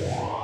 Yeah.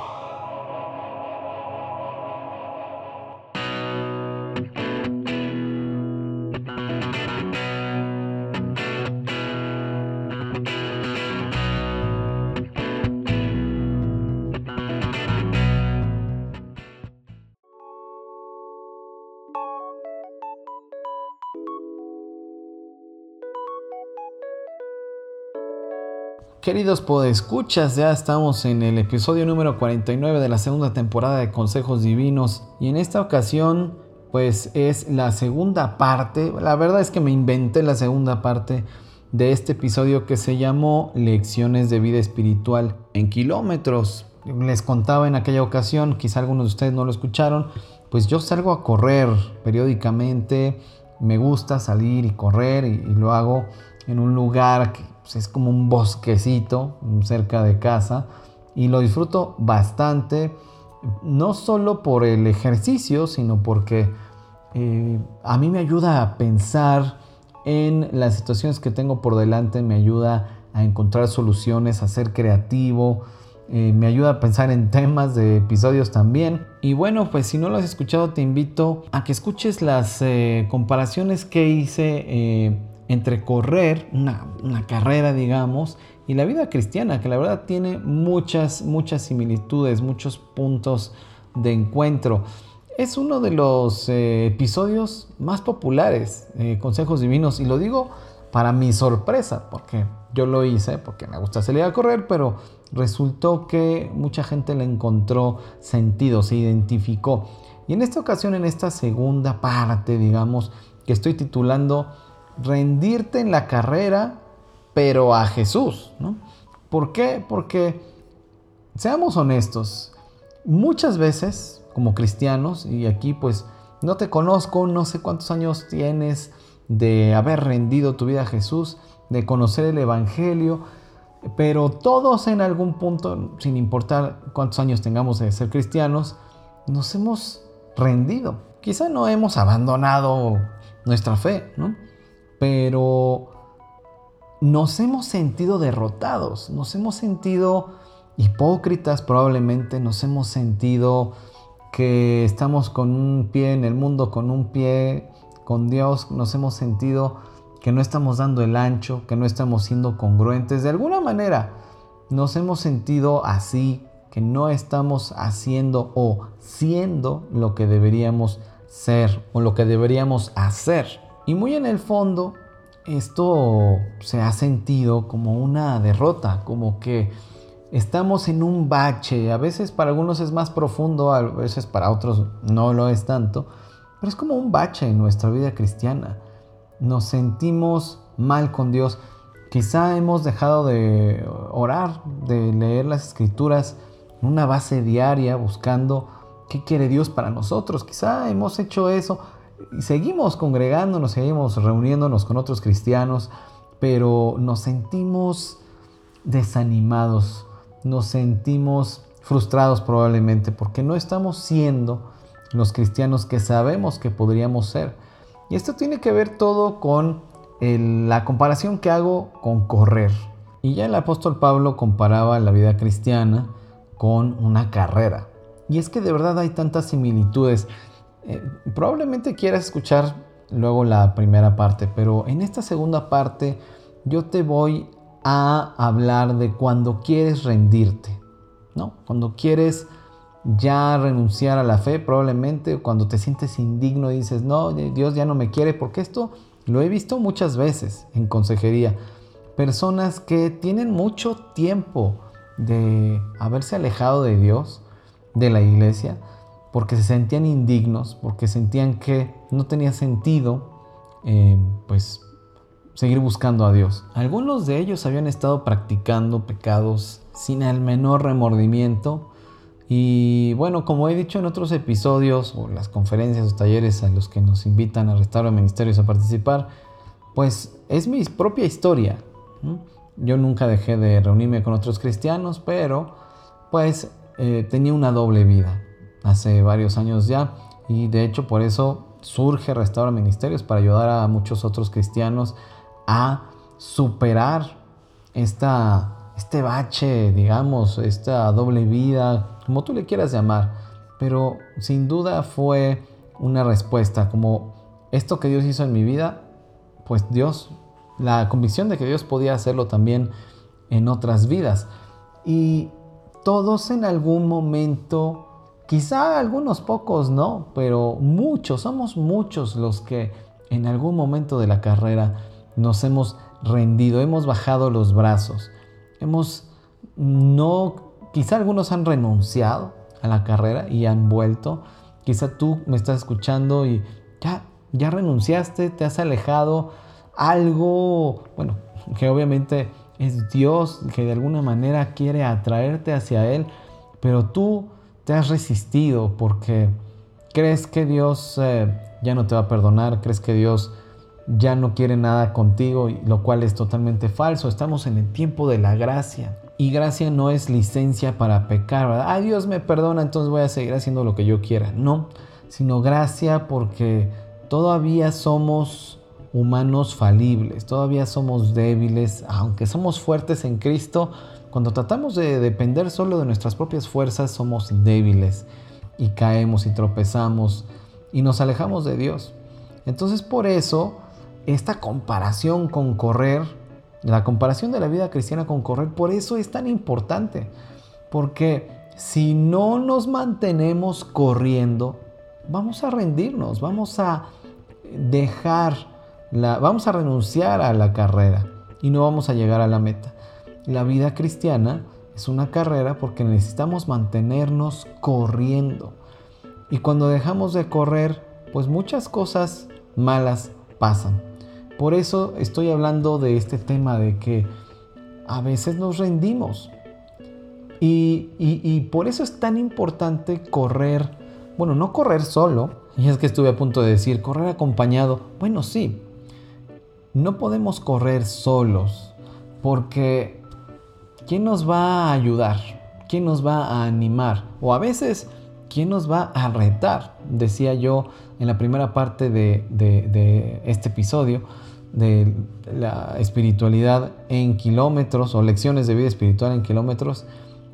Queridos podescuchas, ya estamos en el episodio número 49 de la segunda temporada de Consejos Divinos y en esta ocasión pues es la segunda parte, la verdad es que me inventé la segunda parte de este episodio que se llamó Lecciones de vida espiritual en kilómetros. Les contaba en aquella ocasión, quizá algunos de ustedes no lo escucharon, pues yo salgo a correr periódicamente, me gusta salir y correr y, y lo hago en un lugar que pues, es como un bosquecito cerca de casa y lo disfruto bastante, no solo por el ejercicio, sino porque eh, a mí me ayuda a pensar en las situaciones que tengo por delante, me ayuda a encontrar soluciones, a ser creativo, eh, me ayuda a pensar en temas de episodios también. Y bueno, pues si no lo has escuchado, te invito a que escuches las eh, comparaciones que hice entre correr, una, carrera digamos, y la vida cristiana, que la verdad tiene muchas, muchas similitudes, muchos puntos de encuentro. Es uno de los eh, episodios más populares, eh, Consejos Divinos, y lo digo para mi sorpresa, porque yo lo hice, porque me gusta salir a correr, pero resultó que mucha gente le encontró sentido, se identificó. Y en esta ocasión, en esta segunda parte, digamos, que estoy titulando rendirte en la carrera, pero a Jesús. ¿no? ¿Por qué? Porque, seamos honestos, muchas veces como cristianos, y aquí pues no te conozco, no sé cuántos años tienes de haber rendido tu vida a Jesús, de conocer el Evangelio, pero todos en algún punto, sin importar cuántos años tengamos de ser cristianos, nos hemos rendido. Quizá no hemos abandonado nuestra fe, ¿no? Pero nos hemos sentido derrotados, nos hemos sentido hipócritas probablemente, nos hemos sentido que estamos con un pie en el mundo, con un pie con Dios, nos hemos sentido que no estamos dando el ancho, que no estamos siendo congruentes. De alguna manera nos hemos sentido así, que no estamos haciendo o siendo lo que deberíamos ser o lo que deberíamos hacer. Y muy en el fondo, esto se ha sentido como una derrota, como que estamos en un bache. A veces para algunos es más profundo, a veces para otros no lo es tanto, pero es como un bache en nuestra vida cristiana. Nos sentimos mal con Dios. Quizá hemos dejado de orar, de leer las escrituras en una base diaria buscando qué quiere Dios para nosotros. Quizá hemos hecho eso, seguimos congregándonos, seguimos reuniéndonos con otros cristianos, pero nos sentimos desanimados, nos sentimos frustrados probablemente porque no estamos siendo los cristianos que sabemos que podríamos ser. Y esto tiene que ver todo con la comparación que hago con correr. Y ya el apóstol Pablo comparaba la vida cristiana con una carrera. Y es que de verdad hay tantas similitudes. Eh, probablemente quieras escuchar luego la primera parte, pero en esta segunda parte yo te voy a hablar de cuando quieres rendirte, ¿no? Cuando quieres ya renunciar a la fe, probablemente cuando te sientes indigno y dices, no, Dios ya no me quiere, porque esto lo he visto muchas veces en consejería. Personas que tienen mucho tiempo de haberse alejado de Dios, de la iglesia, porque se sentían indignos, porque sentían que no tenía sentido, eh, pues, seguir buscando a Dios. Algunos de ellos habían estado practicando pecados sin el menor remordimiento. Y bueno, como he dicho en otros episodios o las conferencias o talleres a los que nos invitan a Restauro Ministerios a participar, pues es mi propia historia. Yo nunca dejé de reunirme con otros cristianos, pero pues eh, tenía una doble vida hace varios años ya y de hecho por eso surge Restaura Ministerios para ayudar a muchos otros cristianos a superar esta este bache, digamos, esta doble vida, como tú le quieras llamar, pero sin duda fue una respuesta, como esto que Dios hizo en mi vida, pues Dios, la convicción de que Dios podía hacerlo también en otras vidas. Y todos en algún momento, quizá algunos pocos no, pero muchos, somos muchos los que en algún momento de la carrera nos hemos rendido, hemos bajado los brazos, hemos no, quizá algunos han renunciado a la carrera y han vuelto, quizá tú me estás escuchando y ya, ya renunciaste, te has alejado, algo, bueno, que obviamente es Dios que de alguna manera quiere atraerte hacia Él, pero tú te has resistido porque crees que Dios eh, ya no te va a perdonar, crees que Dios ya no quiere nada contigo, lo cual es totalmente falso. Estamos en el tiempo de la gracia. Y gracia no es licencia para pecar, ¿verdad? Ah, Dios me perdona, entonces voy a seguir haciendo lo que yo quiera. No, sino gracia porque todavía somos humanos falibles, todavía somos débiles, aunque somos fuertes en Cristo, cuando tratamos de depender solo de nuestras propias fuerzas, somos débiles y caemos y tropezamos y nos alejamos de Dios. Entonces por eso esta comparación con correr, la comparación de la vida cristiana con correr, por eso es tan importante. Porque si no nos mantenemos corriendo, vamos a rendirnos, vamos a dejar, la, vamos a renunciar a la carrera y no vamos a llegar a la meta. La vida cristiana es una carrera porque necesitamos mantenernos corriendo. Y cuando dejamos de correr, pues muchas cosas malas pasan. Por eso estoy hablando de este tema de que a veces nos rendimos. Y, por eso es tan importante correr, bueno, no correr solo, y es que estuve a punto de decir, correr acompañado. Bueno, sí, no podemos correr solos, porque ¿quién nos va a ayudar? ¿Quién nos va a animar? O a veces, ¿quién nos va a retar? Decía yo en la primera parte de este episodio de la espiritualidad en kilómetros o lecciones de vida espiritual en kilómetros,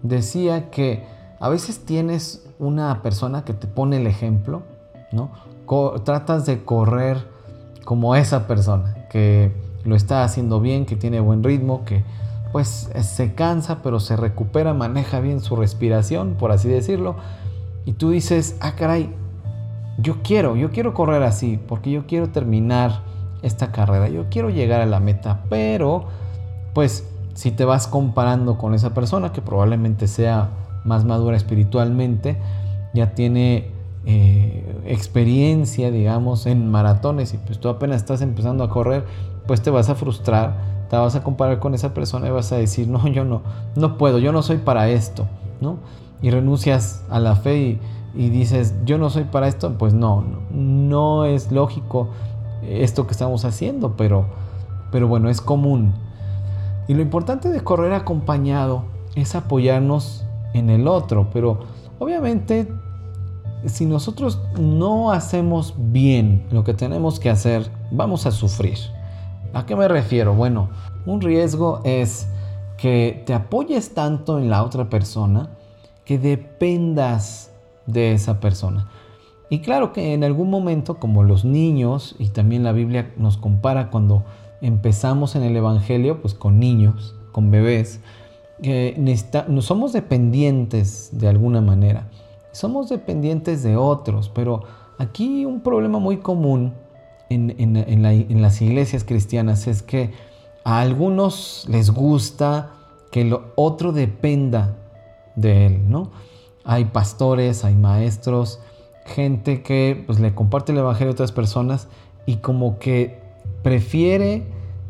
decía que a veces tienes una persona que te pone el ejemplo, ¿no? tratas de correr como esa persona, que lo está haciendo bien, que tiene buen ritmo, que pues se cansa pero se recupera, maneja bien su respiración, por así decirlo, y tú dices, ah caray, yo quiero, yo quiero correr así, porque yo quiero terminar esta carrera, yo quiero llegar a la meta, pero pues si te vas comparando con esa persona que probablemente sea más madura espiritualmente, ya tiene eh, experiencia, digamos, en maratones y pues tú apenas estás empezando a correr, pues te vas a frustrar, te vas a comparar con esa persona y vas a decir, no, yo no, no puedo, yo no soy para esto, ¿no? Y renuncias a la fe y, y dices, yo no soy para esto, pues no, no, es lógico esto que estamos haciendo, pero, pero bueno, es común. Y lo importante de correr acompañado es apoyarnos en el otro, pero obviamente si nosotros no hacemos bien lo que tenemos que hacer, vamos a sufrir. ¿A qué me refiero? Bueno, un riesgo es que te apoyes tanto en la otra persona que dependas de esa persona. Y claro que en algún momento, como los niños, y también la Biblia nos compara cuando empezamos en el Evangelio, pues con niños, con bebés, no somos dependientes de alguna manera, somos dependientes de otros, pero aquí un problema muy común en, las iglesias cristianas es que a algunos les gusta que lo otro dependa de él, ¿no? Hay pastores, hay maestros, gente que pues, le comparte el Evangelio a otras personas y como que prefiere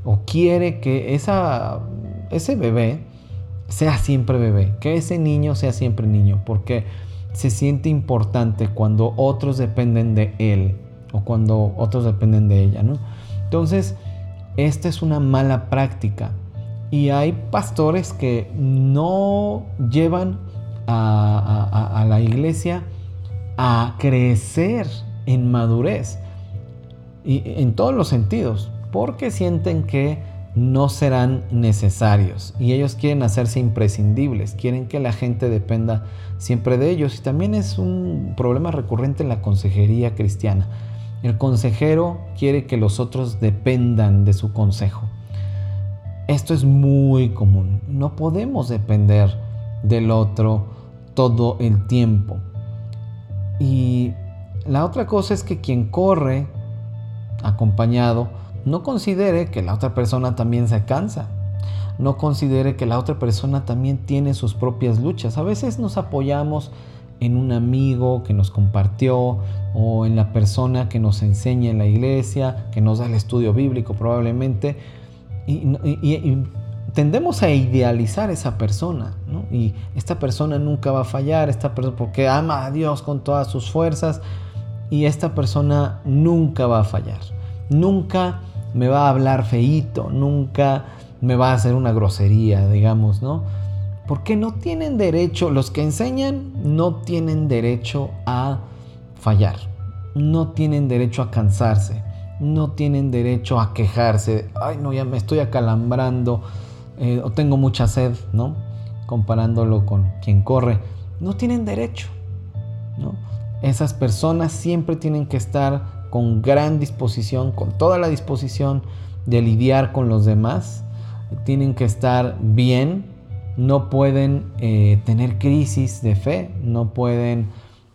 o quiere que ese bebé sea siempre bebé, que ese niño sea siempre niño, porque se siente importante cuando otros dependen de él o cuando otros dependen de ella, ¿no? Entonces, esta es una mala práctica y hay pastores que no llevan a la iglesia a crecer en madurez y en todos los sentidos, porque sienten que no serán necesarios y ellos quieren hacerse imprescindibles, quieren que la gente dependa siempre de ellos y también es un problema recurrente en la consejería cristiana. El consejero quiere que los otros dependan de su consejo. Esto es muy común. No podemos depender del otro todo el tiempo. Y la otra cosa es que quien corre acompañado no considere que la otra persona también se cansa. No considere que la otra persona también tiene sus propias luchas. A veces nos apoyamos en un amigo que nos compartió o en la persona que nos enseña en la iglesia, que nos da el estudio bíblico probablemente. Y, tendemos a idealizar esa persona. Y esta persona nunca va a fallar, esta persona porque ama a Dios con todas sus fuerzas. Y esta persona nunca va a fallar. Nunca me va a hablar feíto, nunca me va a hacer una grosería, digamos, ¿no? Porque no tienen derecho, los que enseñan no tienen derecho a fallar, no tienen derecho a cansarse, no tienen derecho a quejarse, ay no, ya me estoy acalambrando eh, o tengo mucha sed, ¿no? Comparándolo con quien corre, no tienen derecho, ¿no? Esas personas siempre tienen que estar con gran disposición, con toda la disposición de lidiar con los demás. Tienen que estar bien, no pueden eh, tener crisis de fe, no pueden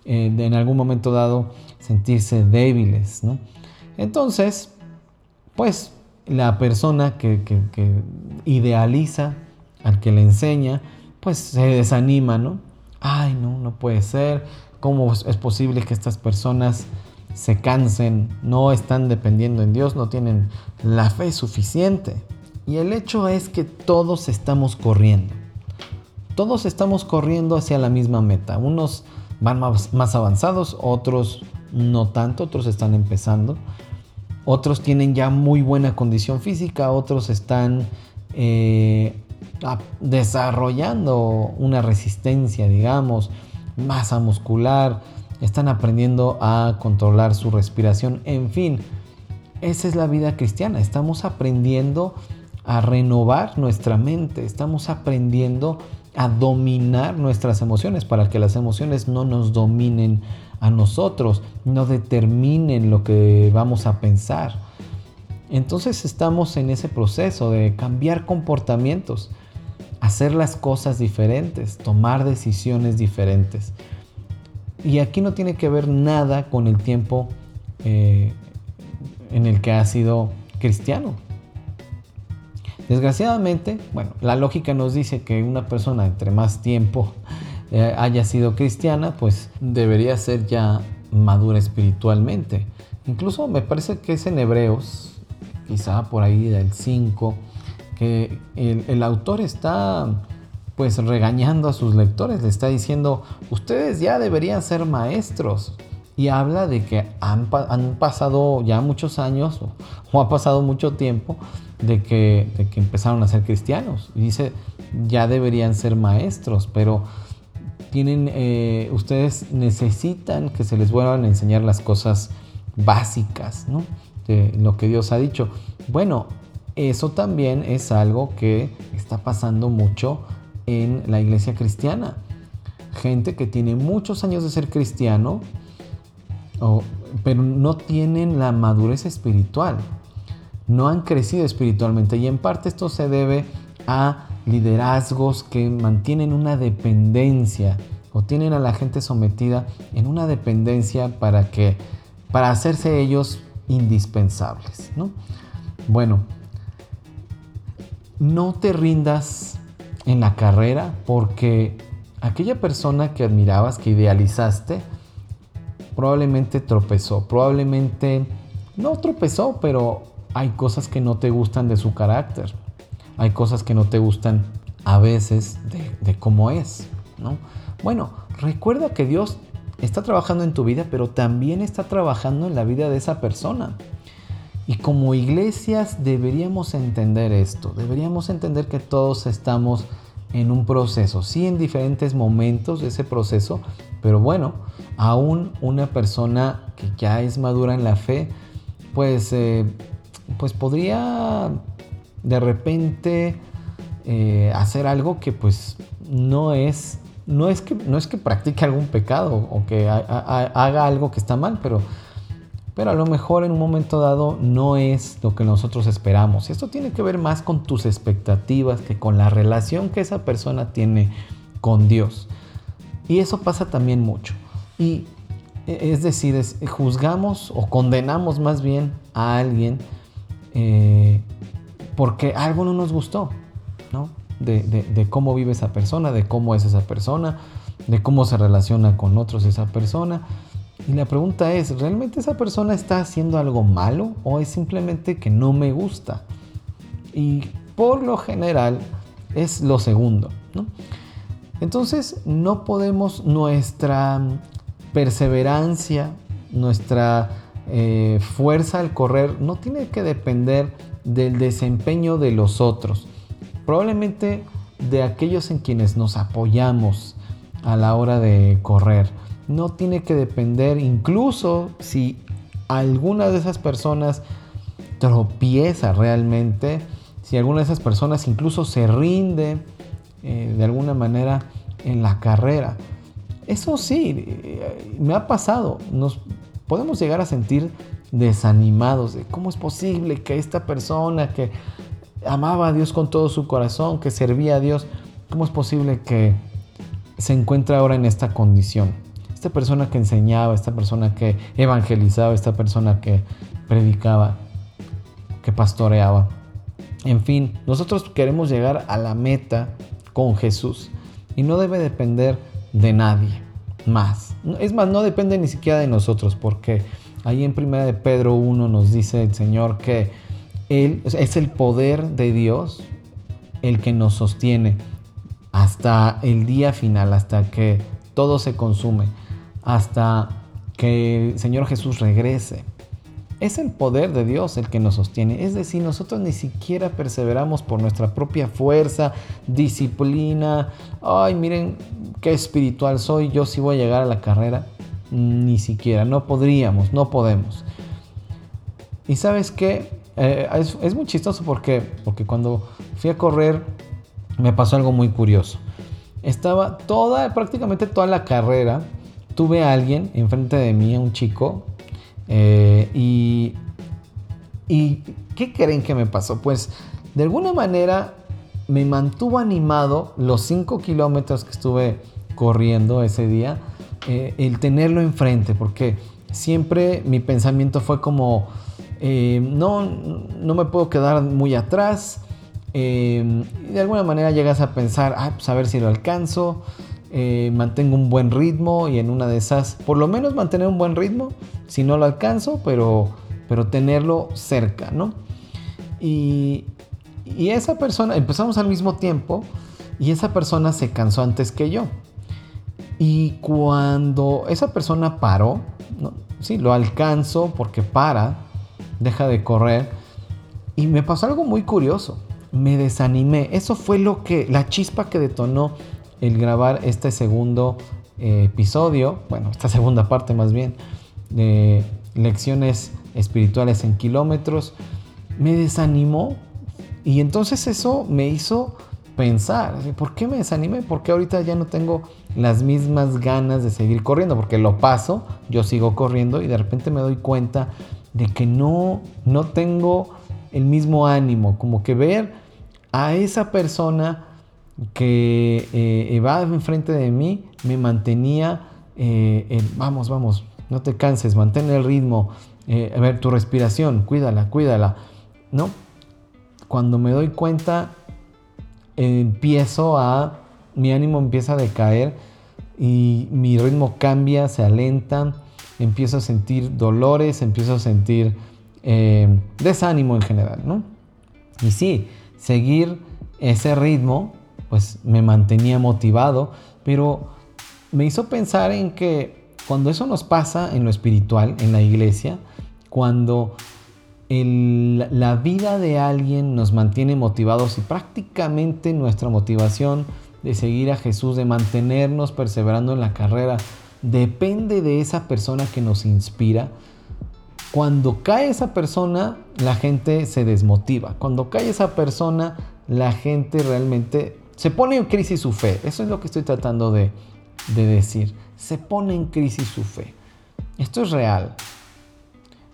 eh, en algún momento dado sentirse débiles. Entonces, pues la persona que, que, idealiza al que le enseña, pues se desanima, ¿no? Ay, no, no puede ser. ¿Cómo es posible que estas personas se cansen, no están dependiendo en Dios, no tienen la fe suficiente. Y el hecho es que todos estamos corriendo. Todos estamos corriendo hacia la misma meta. Unos van más, avanzados, otros no tanto, otros están empezando. Otros tienen ya muy buena condición física, otros están eh, desarrollando una resistencia, digamos, masa muscular, están aprendiendo a controlar su respiración, en fin, esa es la vida cristiana, estamos aprendiendo a renovar nuestra mente, estamos aprendiendo a dominar nuestras emociones para que las emociones no nos dominen a nosotros, no determinen lo que vamos a pensar. Entonces estamos en ese proceso de cambiar comportamientos, hacer las cosas diferentes, tomar decisiones diferentes. Y aquí no tiene que ver nada con el tiempo eh, en el que ha sido cristiano. Desgraciadamente, bueno, la lógica nos dice que una persona entre más tiempo eh, haya sido cristiana, pues debería ser ya madura espiritualmente. Incluso me parece que es en Hebreos, quizá por ahí del 5, que el autor está pues regañando a sus lectores, le está diciendo, ustedes ya deberían ser maestros. Y habla de que han, pasado ya muchos años o, ha pasado mucho tiempo de que, que empezaron a ser cristianos. Dice, ya deberían ser maestros, pero tienen, eh, ustedes necesitan que se les vuelvan a enseñar las cosas básicas, ¿no? De lo que Dios ha dicho. Bueno, eso también es algo que está pasando mucho en la iglesia cristiana. Gente que tiene muchos años de ser cristiano, pero no tienen la madurez espiritual. No han crecido espiritualmente y en parte esto se debe a liderazgos que mantienen una dependencia o tienen a la gente sometida en una dependencia para que para hacerse ellos indispensables, ¿no? Bueno, no te rindas en la carrera porque aquella persona que admirabas, que idealizaste, probablemente tropezó, probablemente no tropezó, pero hay cosas que no te gustan de su carácter, hay cosas que no te gustan a veces de, cómo es, ¿no? Bueno, recuerda que Dios está trabajando en tu vida, pero también está trabajando en la vida de esa persona. Y como iglesias deberíamos entender esto, deberíamos entender que todos estamos en un proceso, sí en diferentes momentos de ese proceso, pero bueno, aún una persona que ya es madura en la fe, pues, eh, pues podría de repente eh, hacer algo que pues no es, no es, que, no es que practique algún pecado o que haga algo que está mal, pero, pero a lo mejor en un momento dado no es lo que nosotros esperamos. Esto tiene que ver más con tus expectativas que con la relación que esa persona tiene con Dios. Y eso pasa también mucho. Y e, es decir, juzgamos o condenamos más bien a alguien eh, porque algo no nos gustó, ¿no? De, cómo vive esa persona, de cómo es esa persona, de cómo se relaciona con otros esa persona. Y la pregunta es, ¿realmente esa persona está haciendo algo malo o es simplemente que no me gusta? Y por lo general es lo segundo, ¿no? Entonces no podemos nuestra perseverancia, nuestra eh, fuerza al correr no tiene que depender del desempeño de los otros, probablemente de aquellos en quienes nos apoyamos a la hora de correr. No tiene que depender incluso si alguna de esas personas tropieza realmente, si alguna de esas personas incluso se rinde eh, de alguna manera en la carrera. Eso sí, eh, me ha pasado. Nos podemos llegar a sentir desanimados de cómo es posible que esta persona que amaba a Dios con todo su corazón, que servía a Dios, cómo es posible que se encuentre ahora en esta condición. Esta persona que enseñaba, esta persona que evangelizaba, esta persona que predicaba, que pastoreaba. En fin, nosotros queremos llegar a la meta con Jesús y no debe depender de nadie más. Es más, no depende ni siquiera de nosotros, porque ahí en primera de Pedro 1 nos dice el Señor que Él es el poder de Dios el que nos sostiene hasta el día final, hasta que todo se consume, hasta que el Señor Jesús regrese. Es el poder de Dios el que nos sostiene. Es decir, nosotros ni siquiera perseveramos por nuestra propia fuerza, disciplina. Ay, miren qué espiritual soy, yo sí voy a llegar a la carrera. Ni siquiera, no podríamos, no podemos. Y sabes qué, eh, es, muy chistoso porque, porque cuando fui a correr me pasó algo muy curioso. Estaba toda, prácticamente toda la carrera, tuve a alguien enfrente de mí, un chico, eh, y, ¿Y qué creen que me pasó? Pues de alguna manera me mantuvo animado los 5 kilómetros que estuve corriendo ese día, eh, el tenerlo enfrente, porque siempre mi pensamiento fue como, eh, no, no me puedo quedar muy atrás. de alguna manera llegas a pensar, ah, pues a ver si lo alcanzo. Eh, mantengo un buen ritmo y en una de esas, por lo menos mantener un buen ritmo, si no lo alcanzo, pero, pero tenerlo cerca, ¿no? Y, y esa persona, empezamos al mismo tiempo y esa persona se cansó antes que yo. Y cuando esa persona paró, ¿no? sí, lo alcanzo porque para, deja de correr. Y me pasó algo muy curioso. Me desanimé. Eso fue lo que, la chispa que detonó el grabar este segundo eh, episodio, bueno, esta segunda parte más bien, de lecciones espirituales en kilómetros, me desanimó y entonces eso me hizo pensar, ¿por qué me desanimé? Porque ahorita ya no tengo las mismas ganas de seguir corriendo, porque lo paso, yo sigo corriendo y de repente me doy cuenta de que no, no tengo el mismo ánimo, como que ver a esa persona que eh, va enfrente de mí me mantenía, eh, vamos, vamos, no te canses, mantén el ritmo, eh, a ver, tu respiración, cuídala, cuídala, ¿no? Cuando me doy cuenta, empiezo a, mi ánimo empieza a decaer y mi ritmo cambia, se alenta, empiezo a sentir dolores, empiezo a sentir desánimo en general, ¿no? Y sí, seguir ese ritmo pues me mantenía motivado, pero me hizo pensar en que cuando eso nos pasa en lo espiritual, en la iglesia, cuando la vida de alguien nos mantiene motivados y prácticamente nuestra motivación de seguir a Jesús, de mantenernos perseverando en la carrera, depende de esa persona que nos inspira, Cuando cae esa persona, la gente se desmotiva. Cuando cae esa persona, la gente realmente se pone en crisis su fe. Eso es lo que estoy tratando de, de decir. Se pone en crisis su fe. Esto es real.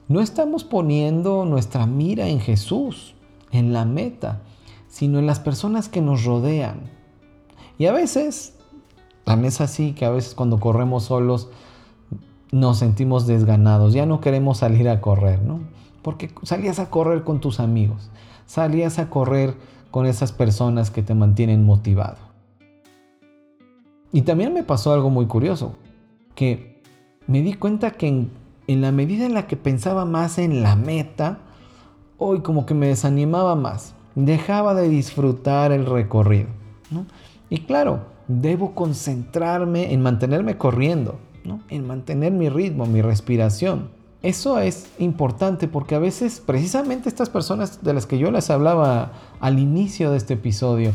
No estamos poniendo nuestra mira en Jesús, en la meta, sino en las personas que nos rodean. Y a veces, también es así que a veces cuando corremos solos, nos sentimos desganados, ya no queremos salir a correr, ¿no? Porque salías a correr con tus amigos, salías a correr con esas personas que te mantienen motivado. Y también me pasó algo muy curioso, que me di cuenta que en, la medida en la que pensaba más en la meta, hoy como que me desanimaba más, dejaba de disfrutar el recorrido. Y claro, debo concentrarme en mantenerme corriendo, en mantener mi ritmo, mi respiración. Eso es importante porque a veces precisamente estas personas de las que yo les hablaba al inicio de este episodio,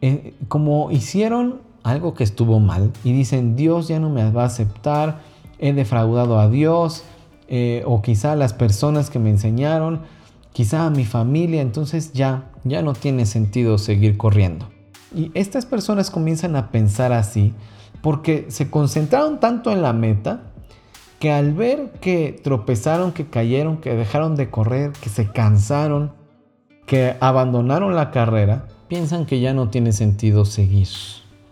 eh, como hicieron algo que estuvo mal y dicen Dios ya no me va a aceptar, he defraudado a Dios eh, o quizá a las personas que me enseñaron, quizá a mi familia, entonces ya, ya no tiene sentido seguir corriendo. Y estas personas comienzan a pensar así porque se concentraron tanto en la meta que al ver que tropezaron, que cayeron, que dejaron de correr, que se cansaron, que abandonaron la carrera, piensan que ya no tiene sentido seguir,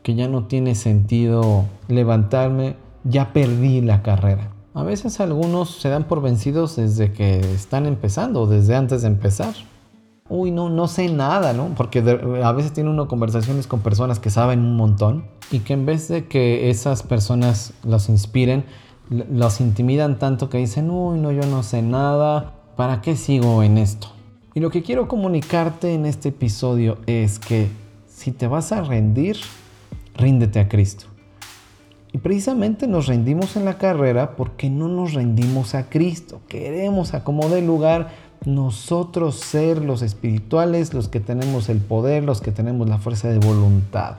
que ya no tiene sentido levantarme, ya perdí la carrera. A veces algunos se dan por vencidos desde que están empezando, desde antes de empezar uy, no, no sé nada, ¿no? Porque a veces tiene uno conversaciones con personas que saben un montón y que en vez de que esas personas los inspiren, los intimidan tanto que dicen, uy, no, yo no sé nada, ¿para qué sigo en esto? Y lo que quiero comunicarte en este episodio es que si te vas a rendir, ríndete a Cristo. Y precisamente nos rendimos en la carrera porque no nos rendimos a Cristo. Queremos acomodar lugar nosotros ser los espirituales, los que tenemos el poder, los que tenemos la fuerza de voluntad.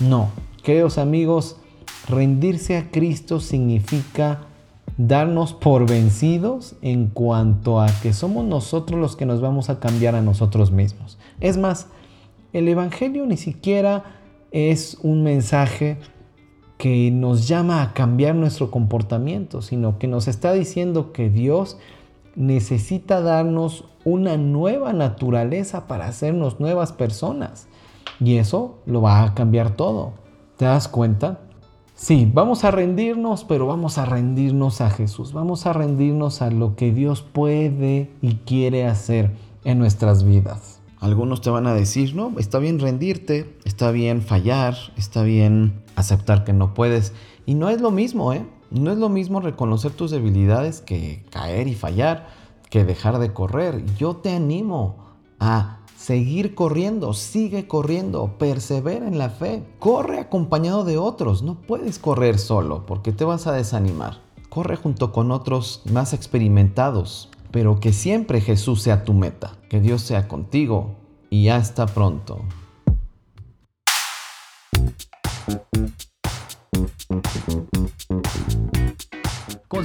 No, queridos amigos, rendirse a Cristo significa darnos por vencidos en cuanto a que somos nosotros los que nos vamos a cambiar a nosotros mismos. Es más, el Evangelio ni siquiera es un mensaje que nos llama a cambiar nuestro comportamiento, sino que nos está diciendo que Dios necesita darnos una nueva naturaleza para hacernos nuevas personas. Y eso lo va a cambiar todo. ¿Te das cuenta? Sí, vamos a rendirnos, pero vamos a rendirnos a Jesús. Vamos a rendirnos a lo que Dios puede y quiere hacer en nuestras vidas. Algunos te van a decir, no, está bien rendirte, está bien fallar, está bien aceptar que no puedes. Y no es lo mismo, ¿eh? No es lo mismo reconocer tus debilidades que caer y fallar, que dejar de correr. Yo te animo a seguir corriendo, sigue corriendo, persevera en la fe, corre acompañado de otros, no puedes correr solo porque te vas a desanimar. Corre junto con otros más experimentados, pero que siempre Jesús sea tu meta, que Dios sea contigo y hasta pronto.